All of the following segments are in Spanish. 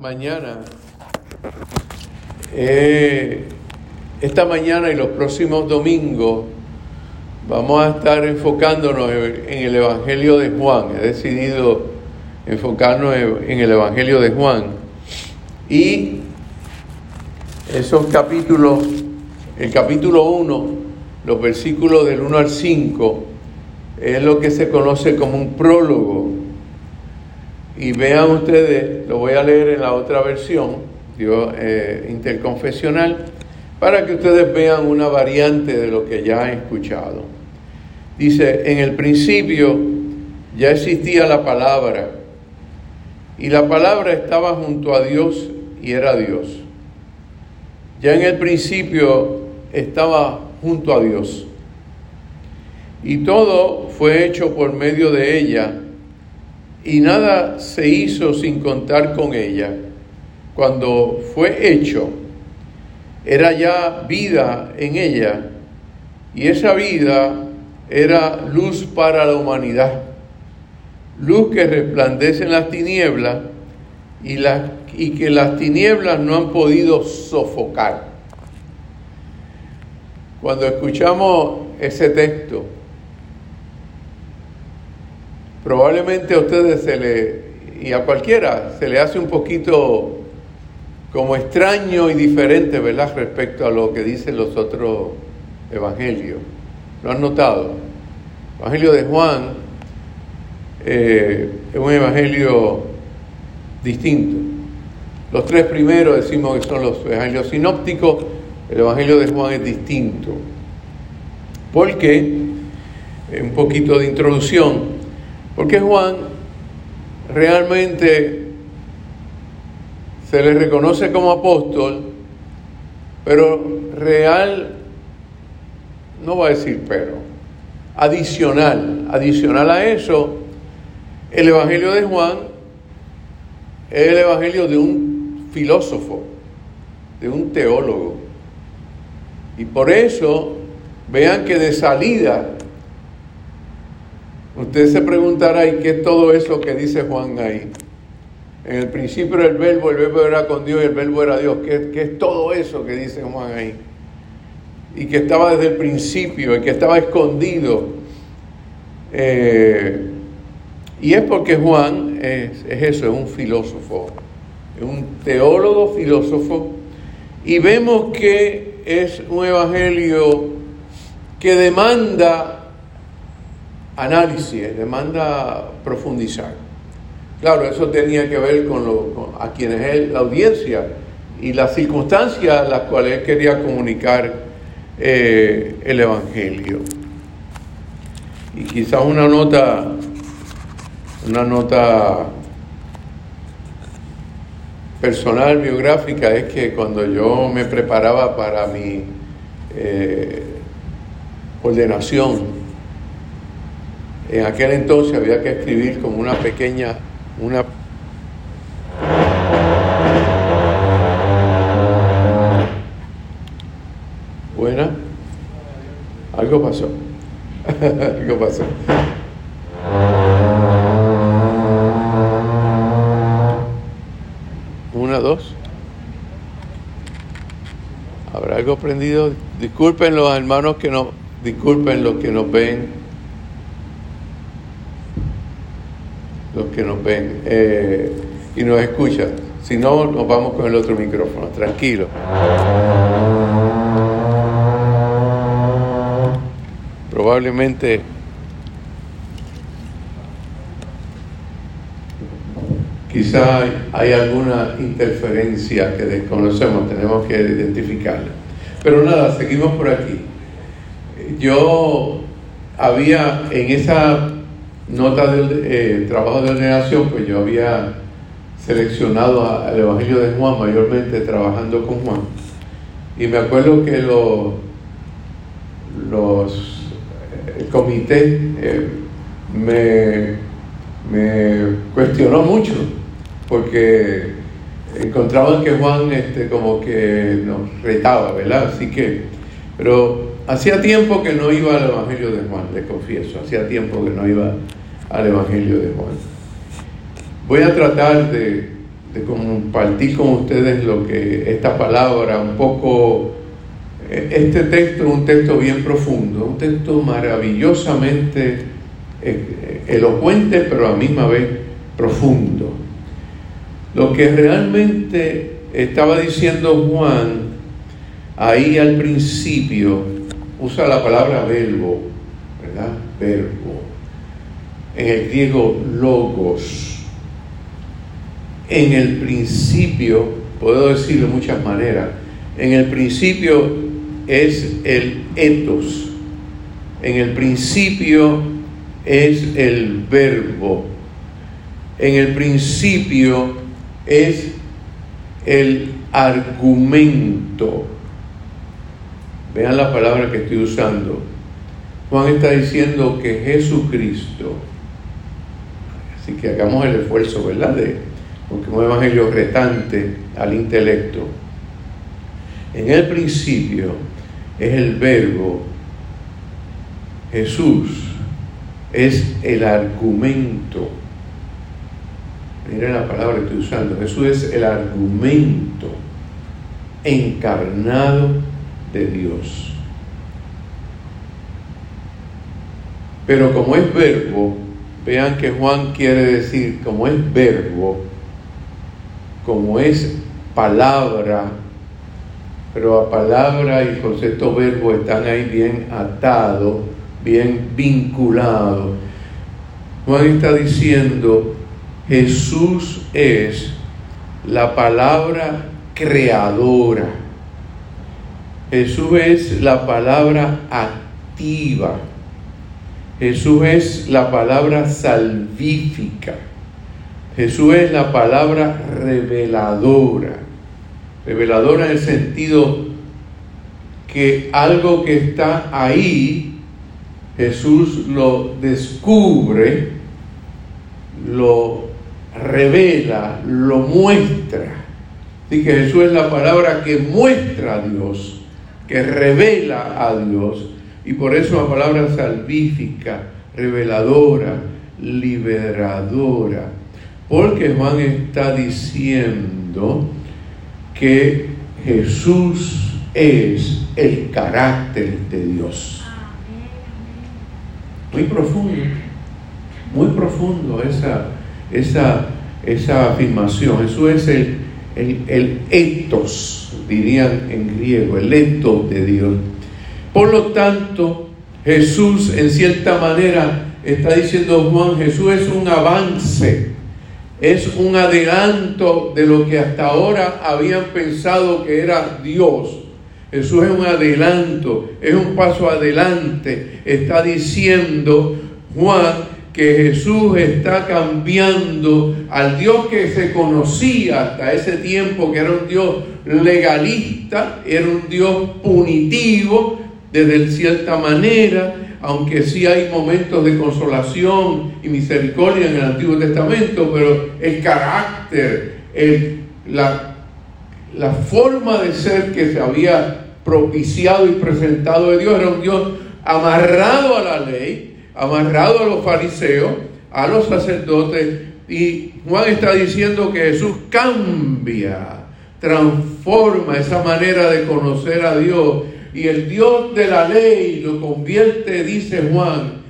mañana, eh, esta mañana y los próximos domingos, vamos a estar enfocándonos en el Evangelio de Juan. He decidido enfocarnos en el Evangelio de Juan. Y esos capítulos, el capítulo 1, los versículos del 1 al 5, es lo que se conoce como un prólogo. Y vean ustedes, lo voy a leer en la otra versión, eh, interconfesional, para que ustedes vean una variante de lo que ya han escuchado. Dice, en el principio ya existía la palabra, y la palabra estaba junto a Dios y era Dios. Ya en el principio estaba junto a Dios. Y todo fue hecho por medio de ella, y nada se hizo sin contar con ella. Cuando fue hecho, era ya vida en ella, y esa vida era luz para la humanidad, luz que resplandece en las tinieblas y, y que las tinieblas no han podido sofocar. Cuando escuchamos ese texto, probablemente a ustedes se le, y a cualquiera, se le hace un poquito como extraño y diferente, ¿verdad?, respecto a lo que dicen los otros evangelios. ¿Lo han notado? El Evangelio de Juan eh, es un evangelio distinto. Los tres primeros decimos que son los evangelios sinópticos, el evangelio de Juan es distinto. Porque, un poquito de introducción, porque Juan realmente se le reconoce como apóstol, pero real, no va a decir pero, adicional, adicional a eso, el Evangelio de Juan es el Evangelio de un filósofo, de un teólogo. Y por eso, vean que de salida Usted se preguntará, ¿y qué es todo eso que dice Juan ahí? En el principio era el verbo, el verbo era con Dios y el verbo era Dios. ¿Qué, es todo eso que dice Juan ahí? Y que estaba desde el principio y que estaba escondido. Eh, y es porque Juan es, es eso, es un filósofo, es un teólogo filósofo. Y vemos que es un evangelio que demanda análisis, demanda profundizar. Claro, eso tenía que ver con, lo, a quienes es la audiencia y las circunstancias a las cuales él quería comunicar eh, el Evangelio. Y quizás una nota, una nota personal, biográfica, es que cuando yo me preparaba para mi eh, ordenación, en aquel entonces había que escribir como una pequeña, una buena. Algo pasó. Algo pasó. Una, dos. ¿Habrá algo prendido? Disculpen los hermanos que no, disculpen los que nos ven los que nos ven eh, y nos escuchan. Si no, nos vamos con el otro micrófono, tranquilo. Probablemente quizá hay alguna interferencia que desconocemos, tenemos que identificarla. Pero nada, seguimos por aquí. Yo había en esa nota del eh, trabajo de ordenación, pues yo había seleccionado al Evangelio de Juan, mayormente trabajando con Juan. Y me acuerdo que los, los el comité eh, me, me cuestionó mucho, porque encontraban que Juan este, como que nos retaba, ¿verdad? Así que, pero hacía tiempo que no iba al Evangelio de Juan, le confieso, hacía tiempo que no iba al Evangelio de Juan. Voy a tratar de, compartir con ustedes lo que esta palabra, un poco, eh, este texto es un texto bien profundo, un texto maravillosamente eh, elocuente, pero a la misma vez profundo. Lo que realmente estaba diciendo Juan ahí al principio, usa la palabra verbo, ¿verdad? Verbo. En el griego logos en el principio, puedo decir de muchas maneras, en el principio es el etos, en el principio es el verbo, en el principio es el argumento. Vean la palabra que estoy usando. Juan está diciendo que Jesucristo, así que hagamos el esfuerzo, ¿verdad? De, porque un evangelio retante al intelecto. En el principio es el verbo, Jesús es el argumento. Miren la palabra que estoy usando. Jesús es el argumento encarnado de Dios. Pero como es verbo, vean que Juan quiere decir, como es verbo, como es palabra, pero a palabra y concepto verbo están ahí bien atados, bien vinculados. Juan está diciendo, Jesús es la palabra creadora. Jesús es la palabra activa. Jesús es la palabra salvífica. Jesús es la palabra reveladora. Reveladora en el sentido que algo que está ahí, Jesús lo descubre, lo revela, lo muestra. Así que Jesús es la palabra que muestra a Dios, que revela a Dios. Y por eso la palabra salvífica, reveladora, liberadora. Porque Juan está diciendo que Jesús es el carácter de Dios. Muy profundo, muy profundo esa, esa, esa afirmación. Jesús es el, el, el etos, dirían en griego, el etos de Dios. Por lo tanto, Jesús en cierta manera está diciendo Juan, Jesús es un avance es un adelanto de lo que hasta ahora habían pensado que era Dios. Jesús es un adelanto, es un paso adelante. Está diciendo Juan que Jesús está cambiando al Dios que se conocía hasta ese tiempo, que era un Dios legalista, era un Dios punitivo desde cierta manera, aunque sí hay momentos de consolación y misericordia en el Antiguo Testamento, pero el carácter, la, la forma de ser que se había propiciado y presentado de Dios era un Dios amarrado a la ley, amarrado a los fariseos, a los sacerdotes, y Juan está diciendo que Jesús cambia, transforma esa manera de conocer a Dios y el Dios de la ley lo convierte, dice Juan,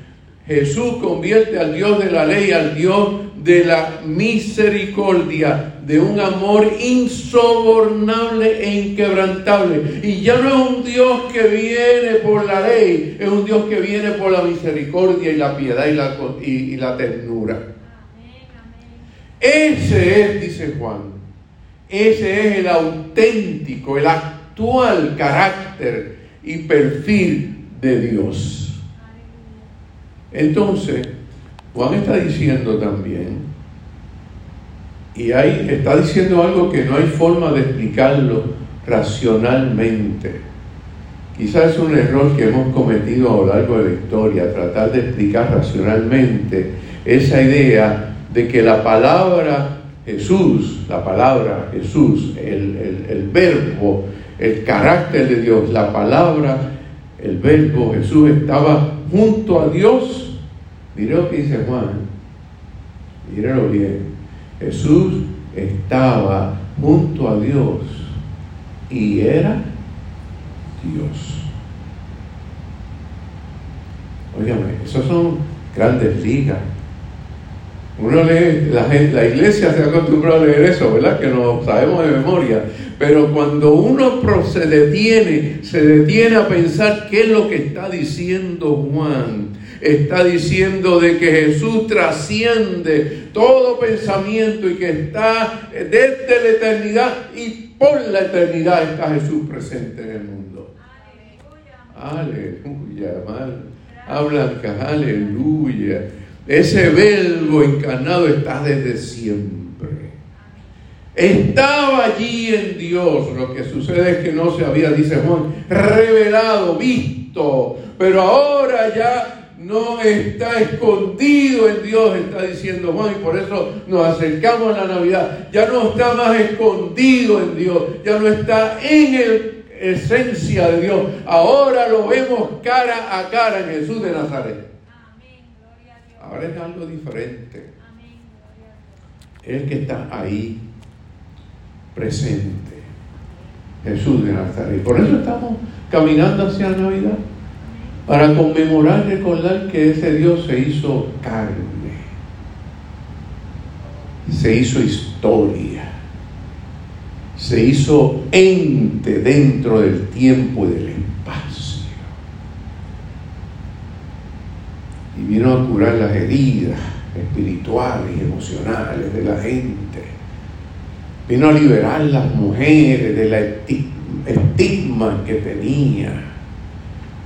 Jesús convierte al Dios de la ley, al Dios de la misericordia, de un amor insobornable e inquebrantable. Y ya no es un Dios que viene por la ley, es un Dios que viene por la misericordia y la piedad y la, y, la ternura. Ese es, dice Juan, ese es el auténtico, el actual carácter y perfil de Dios. Entonces, Juan está diciendo también, y ahí está diciendo algo que no hay forma de explicarlo racionalmente. Quizás es un error que hemos cometido a lo largo de la historia, tratar de explicar racionalmente esa idea de que la palabra Jesús, la palabra Jesús, el, el, el verbo, el carácter de Dios, la palabra, el verbo, Jesús estaba junto a Dios. Mire lo que dice Juan, míralo bien. Jesús estaba junto a Dios y era Dios. Óigame, esos son grandes ligas. Uno lee, la, la iglesia se ha acostumbrado a leer eso, ¿verdad? Que no sabemos de memoria. Pero cuando uno se detiene, se detiene a pensar qué es lo que está diciendo Juan. Está diciendo de que Jesús trasciende todo pensamiento y que está desde la eternidad y por la eternidad está Jesús presente en el mundo. Aleluya. Aleluya. que aleluya. Ese verbo encarnado está desde siempre. Estaba allí en Dios. Lo que sucede es que no se había, dice Juan, revelado, visto. Pero ahora ya no está escondido en Dios, está diciendo Juan, y por eso nos acercamos a la Navidad. Ya no está más escondido en Dios, ya no está en el esencia de Dios. Ahora lo vemos cara a cara en Jesús de Nazaret. Ahora es algo diferente. El que está ahí, presente. Jesús de Nazaret. Por eso estamos caminando hacia la Navidad. Para conmemorar, recordar que ese Dios se hizo carne. Se hizo historia. Se hizo ente dentro del tiempo y del y vino a curar las heridas espirituales y emocionales de la gente. Vino a liberar las mujeres de la estigma que tenía.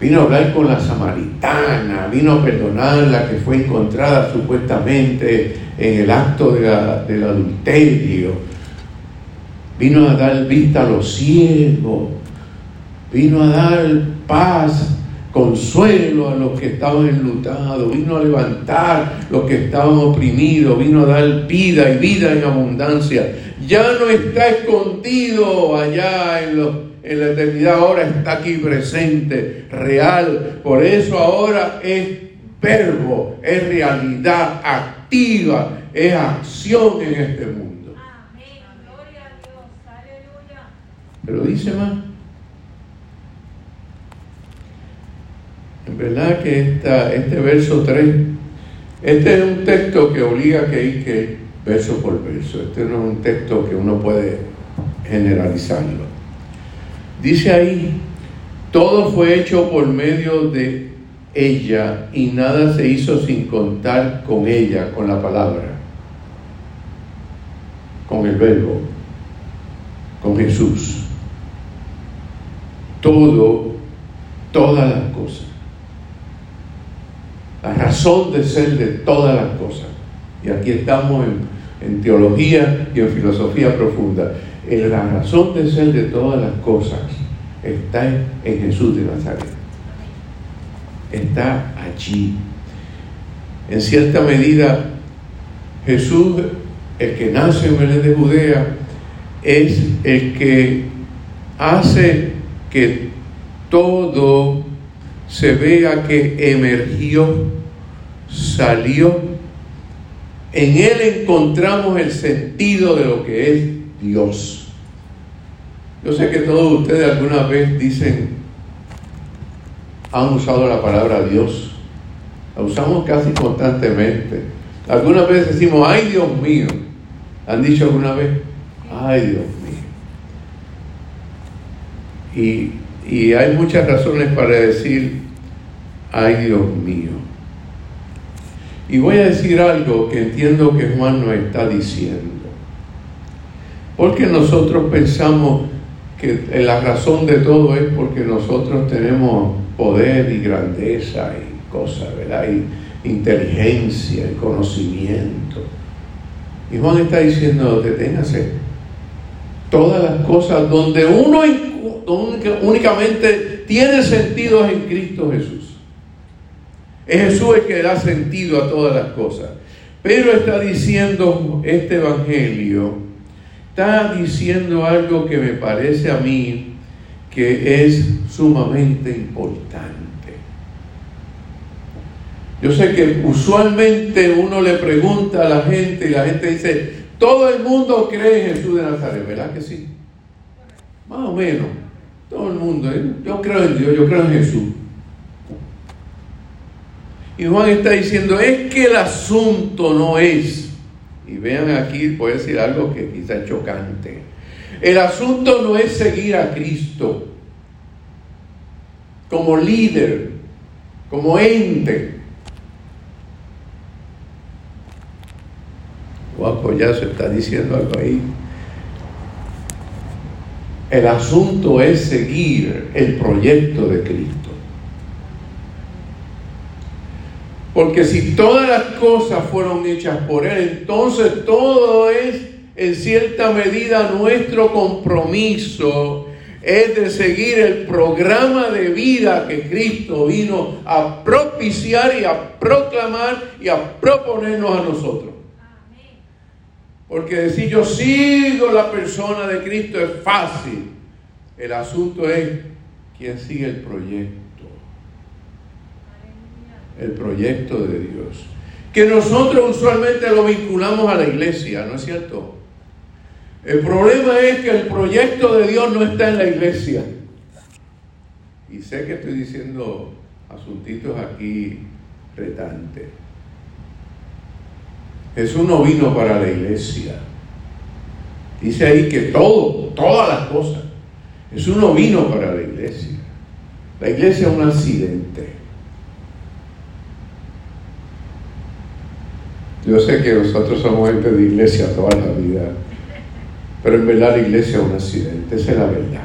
Vino a hablar con la samaritana, vino a perdonar la que fue encontrada supuestamente en el acto del adulterio. Vino a dar vista a los ciegos. Vino a dar paz consuelo a los que estaban enlutados, vino a levantar los que estaban oprimidos, vino a dar vida y vida en abundancia. Ya no está escondido allá en, en la eternidad, ahora está aquí presente, real. Por eso ahora es verbo, es realidad activa, es acción en este mundo. Amén. Gloria a Dios. Aleluya. Pero dice más. ¿Verdad? Que este verso 3, este es un texto que obliga a que ir que verso por verso. Este no es un texto que uno puede generalizarlo. Dice ahí, todo fue hecho por medio de ella y nada se hizo sin contar con ella, con la palabra, con el verbo, con Jesús. Todo, todas las cosas la razón de ser de todas las cosas. Y aquí estamos en, teología y en filosofía profunda. En la razón de ser de todas las cosas está en, Jesús de Nazaret. Está allí. En cierta medida, Jesús, el que nace en Belén de Judea, es el que hace que todo se vea que emergió, salió. En Él encontramos el sentido de lo que es Dios. Yo sé que todos ustedes alguna vez dicen, han usado la palabra Dios. La usamos casi constantemente. Algunas veces decimos, ay Dios mío. ¿Han dicho alguna vez? Ay Dios mío. Y y hay muchas razones para decir, ay Dios mío. Y voy a decir algo que entiendo que Juan nos está diciendo. Porque nosotros pensamos que la razón de todo es porque nosotros tenemos poder y grandeza y cosas, ¿verdad? Y inteligencia y conocimiento. Y Juan está diciendo, deténgase. Todas las cosas donde uno únicamente tiene sentido en Cristo Jesús. Es Jesús el que da sentido a todas las cosas. Pero está diciendo este Evangelio, está diciendo algo que me parece a mí que es sumamente importante. Yo sé que usualmente uno le pregunta a la gente y la gente dice, Todo el mundo cree en Jesús de Nazaret, ¿verdad que sí? Más o menos. Todo el mundo. ¿eh? Yo creo en Dios, yo creo en Jesús. Y Juan está diciendo, es que el asunto no es, y vean aquí, puedo decir algo que quizá es chocante, el asunto no es seguir a Cristo como líder, como ente. Juan se está diciendo algo ahí. El asunto es seguir el proyecto de Cristo. Porque si todas las cosas fueron hechas por Él, entonces todo es en cierta medida nuestro compromiso es de seguir el programa de vida que Cristo vino a propiciar y a proclamar y a proponernos a nosotros. Porque decir yo sigo la persona de Cristo es fácil. El asunto es quién sigue el proyecto. El proyecto de Dios. Que nosotros usualmente lo vinculamos a la iglesia, ¿no es cierto? El problema es que el proyecto de Dios no está en la iglesia. Y sé que estoy diciendo asuntitos aquí retantes. Jesús no vino para la iglesia. Dice ahí que todo, todas las cosas. Jesús no vino para la iglesia. La iglesia es un accidente. Yo sé que nosotros somos gente de iglesia toda la vida. Pero en verdad la iglesia es un accidente, esa es la verdad.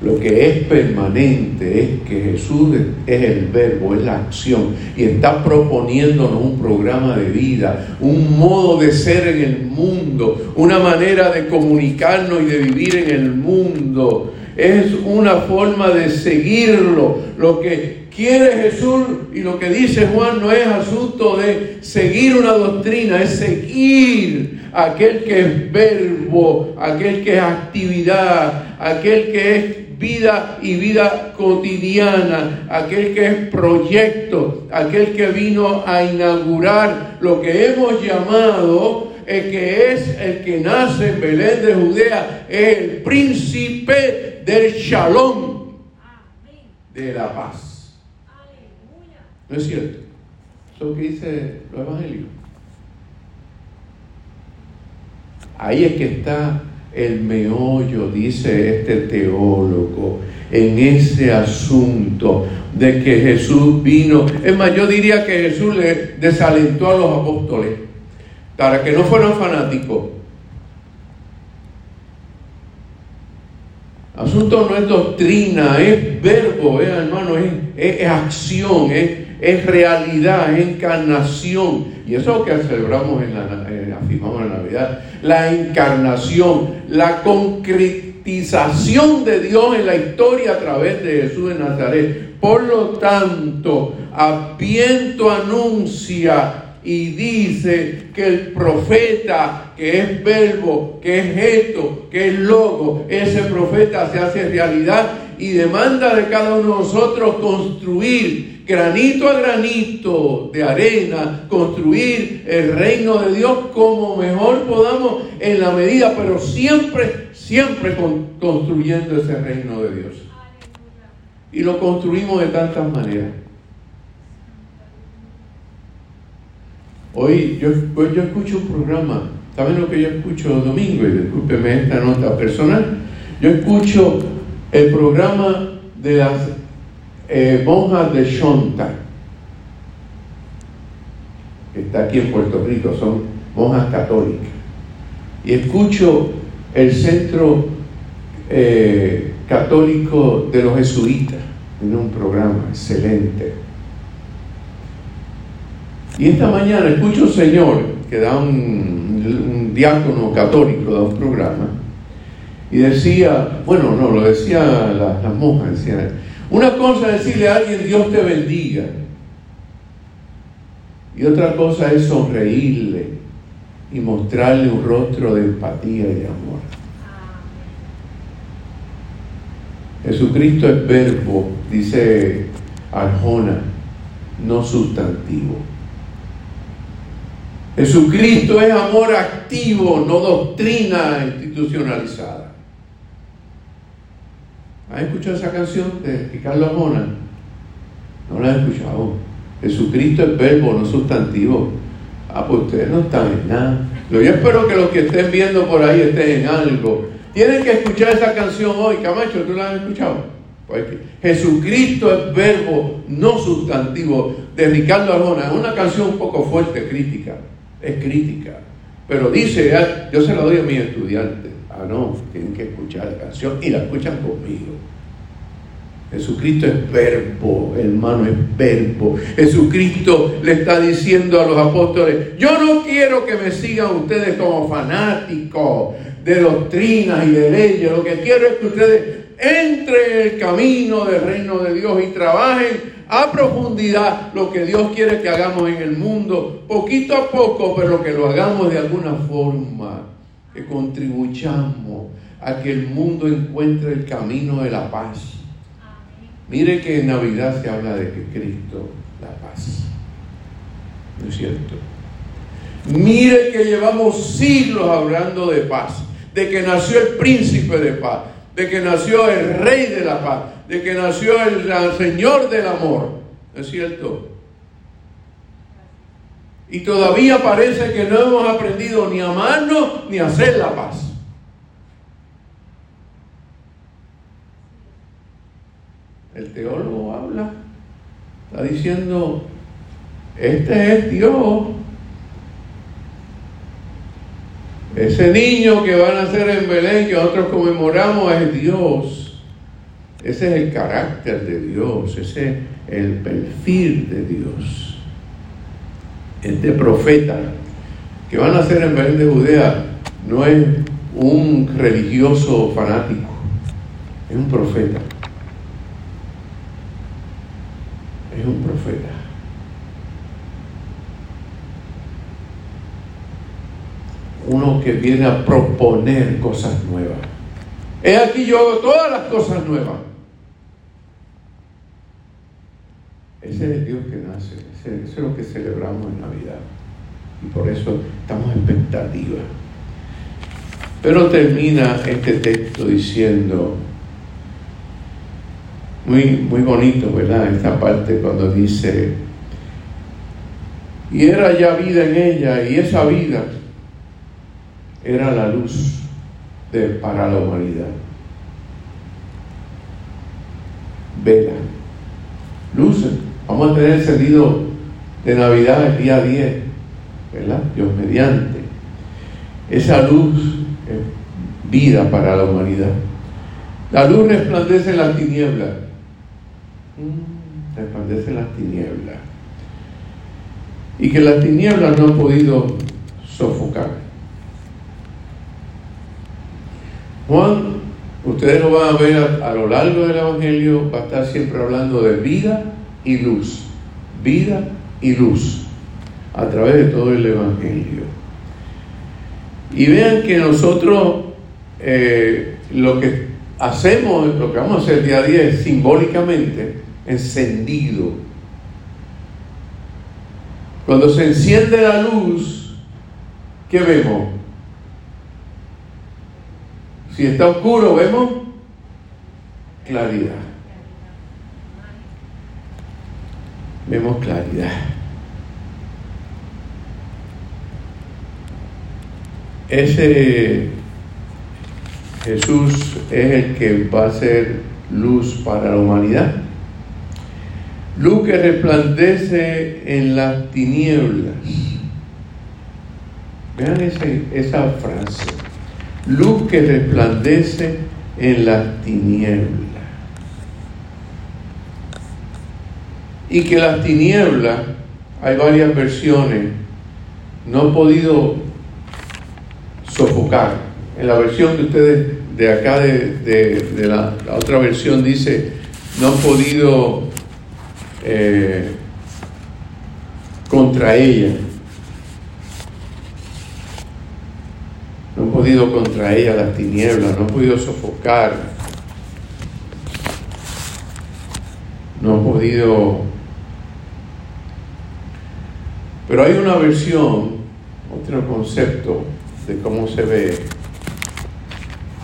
Lo que es permanente es que Jesús es el verbo, es la acción y está proponiéndonos un programa de vida, un modo de ser en el mundo, una manera de comunicarnos y de vivir en el mundo. Es una forma de seguirlo. Lo que quiere Jesús y lo que dice Juan no es asunto de seguir una doctrina, es seguir aquel que es verbo, aquel que es actividad, aquel que es vida y vida cotidiana, aquel que es proyecto, aquel que vino a inaugurar lo que hemos llamado el que es el que nace en Belén de Judea, el príncipe del shalom, de la paz. ¿No es cierto? Eso que dice los evangelios. Ahí es que está el meollo, dice este teólogo, en ese asunto de que Jesús vino. Es más, yo diría que Jesús le desalentó a los apóstoles para que no fueran fanáticos. Asunto no es doctrina, es verbo, ¿eh, hermano, es, es acción, es, es realidad, es encarnación. Y eso es lo que celebramos en la, afirmamos en la Navidad. La encarnación, la concretización de Dios en la historia a través de Jesús de Nazaret. Por lo tanto, Apiento anuncia y dice que el profeta, que es verbo, que es esto, que es logo, ese profeta se hace realidad y demanda de cada uno de nosotros construir granito a granito de arena, construir el reino de Dios como mejor podamos en la medida, pero siempre, siempre construyendo ese reino de Dios. Y lo construimos de tantas maneras. Hoy yo, yo escucho un programa, ¿saben lo que yo escucho domingo? Y discúlpeme esta nota personal. Yo escucho el programa de las eh, monjas de Shonta, que está aquí en Puerto Rico, son monjas católicas. Y escucho el centro eh, católico de los jesuitas en un programa excelente. Y esta mañana escucho un señor que da un, diácono católico, da un programa, y decía, bueno, no, lo decía las, las monjas, decían, una cosa es decirle a alguien Dios te bendiga. Y otra cosa es sonreírle y mostrarle un rostro de empatía y de amor. Jesucristo es verbo, dice Arjona, no sustantivo. Jesucristo es amor activo, no doctrina institucionalizada. ¿Han escuchado esa canción de Carlos Mona? No la han escuchado. Jesucristo es verbo, no sustantivo. Ah, pues ustedes no están en nada. Yo espero que los que estén viendo por ahí estén en algo. Tienen que escuchar esa canción hoy. Camacho, ¿tú la has escuchado? Pues Jesucristo es verbo, no sustantivo, de Ricardo Arjona. Es una canción un poco fuerte, crítica. Es crítica. Pero dice, yo se la doy a mis estudiantes. Ah, no, tienen que escuchar la canción y la escuchan conmigo. Jesucristo es verbo, hermano, es verbo. Jesucristo le está diciendo a los apóstoles, yo no quiero que me sigan ustedes como fanáticos de doctrinas y de leyes. Lo que quiero es que ustedes entren en el camino del reino de Dios y trabajen a profundidad lo que Dios quiere que hagamos en el mundo, poquito a poco, pero que lo hagamos de alguna forma, que contribuyamos a que el mundo encuentre el camino de la paz Mire que en Navidad se habla de que Cristo la paz. ¿No es cierto? Mire que llevamos siglos hablando de paz, de que nació el príncipe de paz, de que nació el rey de la paz, de que nació el, Señor del amor. ¿No es cierto? Y todavía parece que no hemos aprendido ni a amarnos ni a hacer la paz. el teólogo habla, está diciendo, este es Dios. Ese niño que van a nacer en Belén, que nosotros conmemoramos, es Dios. Ese es el carácter de Dios, ese es el perfil de Dios. Este profeta que van a nacer en Belén de Judea no es un religioso fanático, es un profeta. es un profeta. Uno que viene a proponer cosas nuevas. He aquí yo hago todas las cosas nuevas. Ese es el Dios que nace, ese, es lo que celebramos en Navidad. Y por eso estamos en expectativa. Pero termina este texto diciendo, muy, muy bonito, ¿verdad? Esta parte cuando dice, y era ya vida en ella, y esa vida era la luz para la humanidad. Vela, luz, vamos a tener encendido de Navidad el día 10, ¿verdad? Dios mediante. Esa luz es vida para la humanidad. La luz resplandece en las tinieblas resplandece las tinieblas. Y que las tinieblas no han podido sofocar. Juan, ustedes lo van a ver a, lo largo del Evangelio, va a estar siempre hablando de vida y luz. Vida y luz. A través de todo el Evangelio. Y vean que nosotros eh, lo que hacemos, lo que vamos a hacer día a día es simbólicamente encendido. Cuando se enciende la luz, ¿qué vemos? Si está oscuro, vemos claridad. Vemos claridad. Ese Jesús es el que va a ser luz para la humanidad. Luz que resplandece en las tinieblas. Vean esa frase. Luz que resplandece en las tinieblas. Y que las tinieblas, hay varias versiones, no han podido sofocar. En la versión que ustedes de acá, de, la otra versión, dice, no han podido eh, contra ella. No he podido contra ella las tinieblas, no he podido sofocar, no he podido... Pero hay una versión otro concepto de cómo se ve,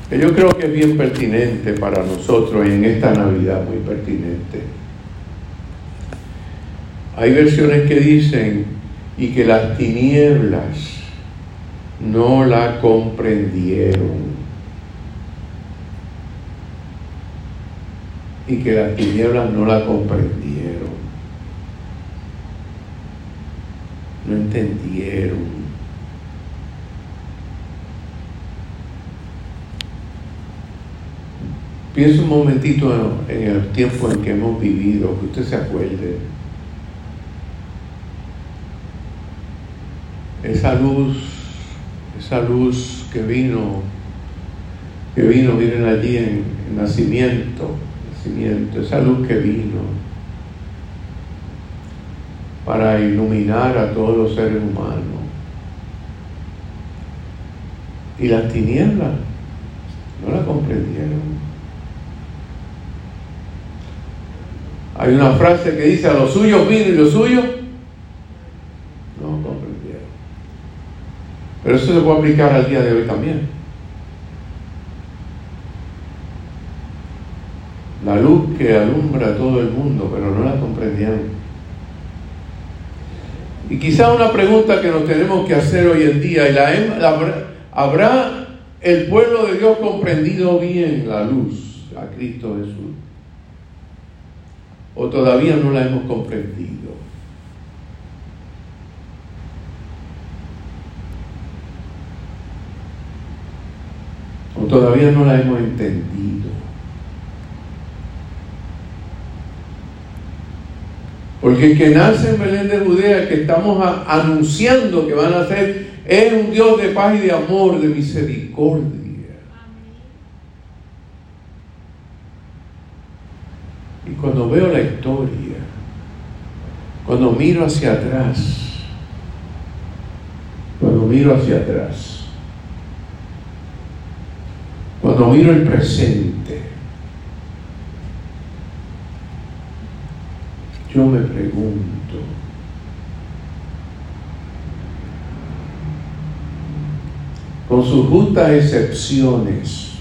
que yo creo que es bien pertinente para nosotros en esta Navidad, muy pertinente. Hay versiones que dicen, y que las tinieblas no la comprendieron. Y que las tinieblas no la comprendieron. No entendieron. Piensa un momentito en el tiempo en que hemos vivido, que usted se acuerde. Esa luz, esa luz que vino, que vino, miren allí en, en nacimiento, nacimiento, esa luz que vino para iluminar a todos los seres humanos. Y las tinieblas no la comprendieron. Hay una frase que dice, a los suyos vino y los suyos no comprendieron. Pero eso se puede aplicar al día de hoy también. La luz que alumbra a todo el mundo, pero no la comprendieron. Y quizá una pregunta que nos tenemos que hacer hoy en día, y la, ¿habrá el pueblo de Dios comprendido bien la luz a Cristo Jesús? o todavía no la hemos comprendido. O todavía no la hemos entendido. Porque el que nace en Belén de Judea, que estamos anunciando que van a ser, es un Dios de paz y de amor, de misericordia. cuando veo la historia, cuando miro hacia atrás, cuando miro hacia atrás, cuando miro el presente, yo me pregunto, con sus justas excepciones,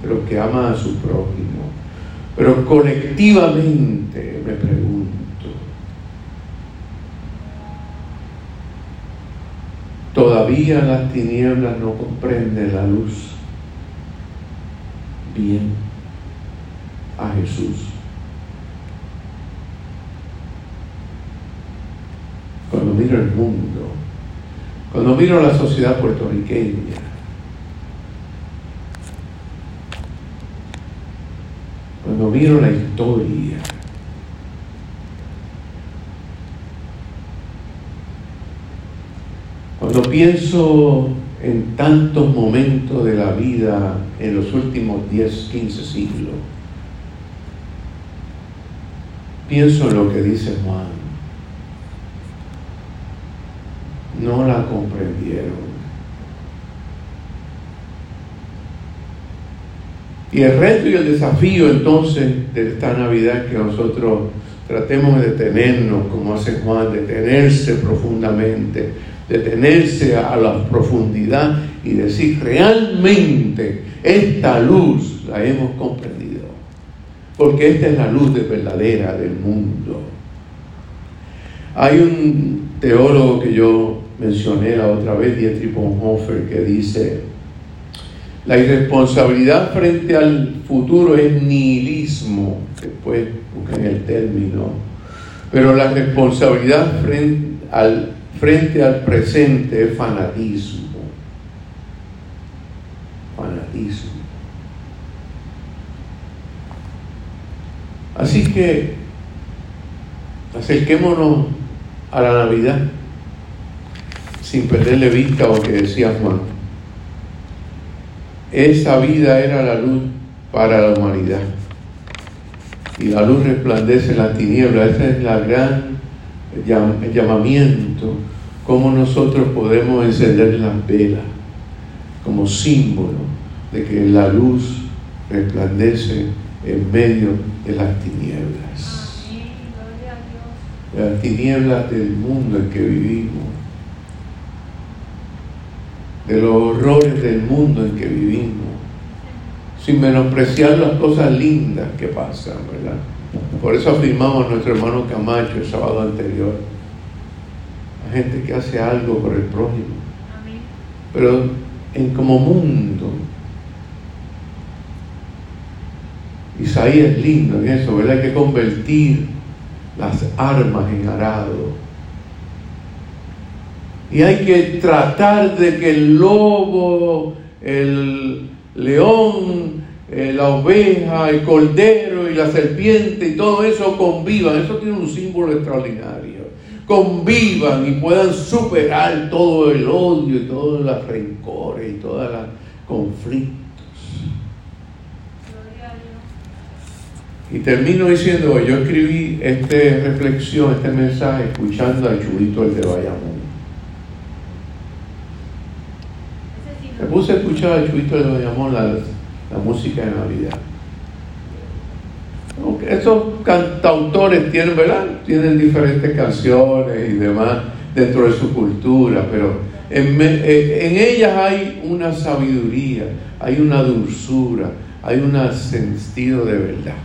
pero que ama a su prójimo, pero colectivamente me pregunto, todavía las tinieblas no comprenden la luz bien a Jesús. Cuando el mundo, cuando miro la sociedad puertorriqueña, cuando miro la historia, cuando pienso en tantos momentos de la vida en los últimos 10, 15 siglos, pienso en lo que dice Juan. No la comprendieron. Y el reto y el desafío entonces de esta Navidad que nosotros tratemos de detenernos, como hace Juan, detenerse profundamente, detenerse a la profundidad y decir, realmente esta luz la hemos comprendido. Porque esta es la luz de verdadera del mundo. Hay un teólogo que yo mencioné la otra vez, Dietrich Bonhoeffer, que dice, la irresponsabilidad frente al futuro es nihilismo, después buscan el término, pero la responsabilidad frente al, frente al presente es fanatismo. Fanatismo. Así que acerquémonos a la Navidad sin perderle vista a lo que decía Juan esa vida era la luz para la humanidad. Y la luz resplandece en la tiniebla. Ese es la gran llamamiento, cómo nosotros podemos encender las velas como símbolo de que la luz resplandece en medio de las tinieblas. Las tinieblas del mundo en que vivimos. De los horrores del mundo en que vivimos, sin menospreciar las cosas lindas que pasan, ¿verdad? Por eso afirmamos a nuestro hermano Camacho el sábado anterior, la gente que hace algo por el prójimo, pero en como mundo. Isaías es lindo en eso, ¿verdad? Hay que convertir las armas en arado. Y hay que tratar de que el lobo, el león, eh, la oveja, el cordero y la serpiente y todo eso convivan. Eso tiene un símbolo extraordinario. Convivan y puedan superar todo el odio y todos los rencores y todos los conflictos. Y termino diciendo, yo escribí esta reflexión, este mensaje, escuchando a Chubito el de Bayamón. Me puse a escuchar a Chubito el de Bayamón la, la música de Navidad. Esos cantautores tienen, ¿verdad? Tienen diferentes canciones y demás dentro de su cultura, pero en, en ellas hay una sabiduría, hay una dulzura, hay un sentido de verdad.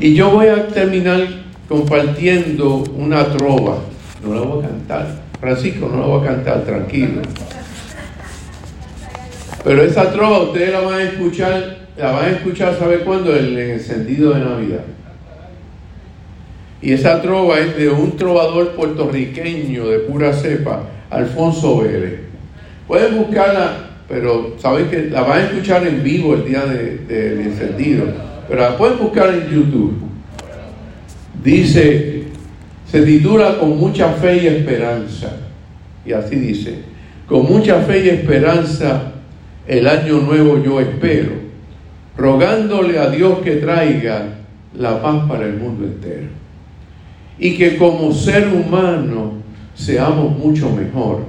Y yo voy a terminar compartiendo una trova. No la voy a cantar. Francisco, no la voy a cantar, tranquilo. Pero esa trova ustedes la van a escuchar, la van a escuchar, ¿sabe cuándo? El encendido de Navidad. Y esa trova es de un trovador puertorriqueño de pura cepa, Alfonso Vélez. Pueden buscarla, pero saben que la van a escuchar en vivo el día del encendido pero la pueden buscar en YouTube. Dice, se titula Con mucha fe y esperanza. Y así dice, con mucha fe y esperanza el año nuevo yo espero, rogándole a Dios que traiga la paz para el mundo entero. Y que como ser humano seamos mucho mejor.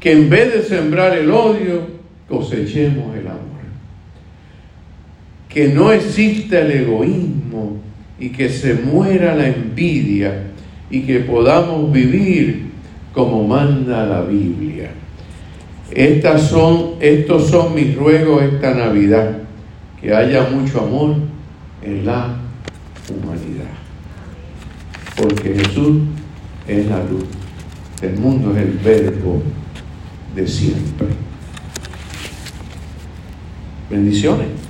Que en vez de sembrar el odio, cosechemos el amor que no exista el egoísmo y que se muera la envidia y que podamos vivir como manda la Biblia. Estas son, estos son mis ruegos esta Navidad, que haya mucho amor en la humanidad. Porque Jesús es la luz, el mundo es el verbo de siempre. Bendiciones.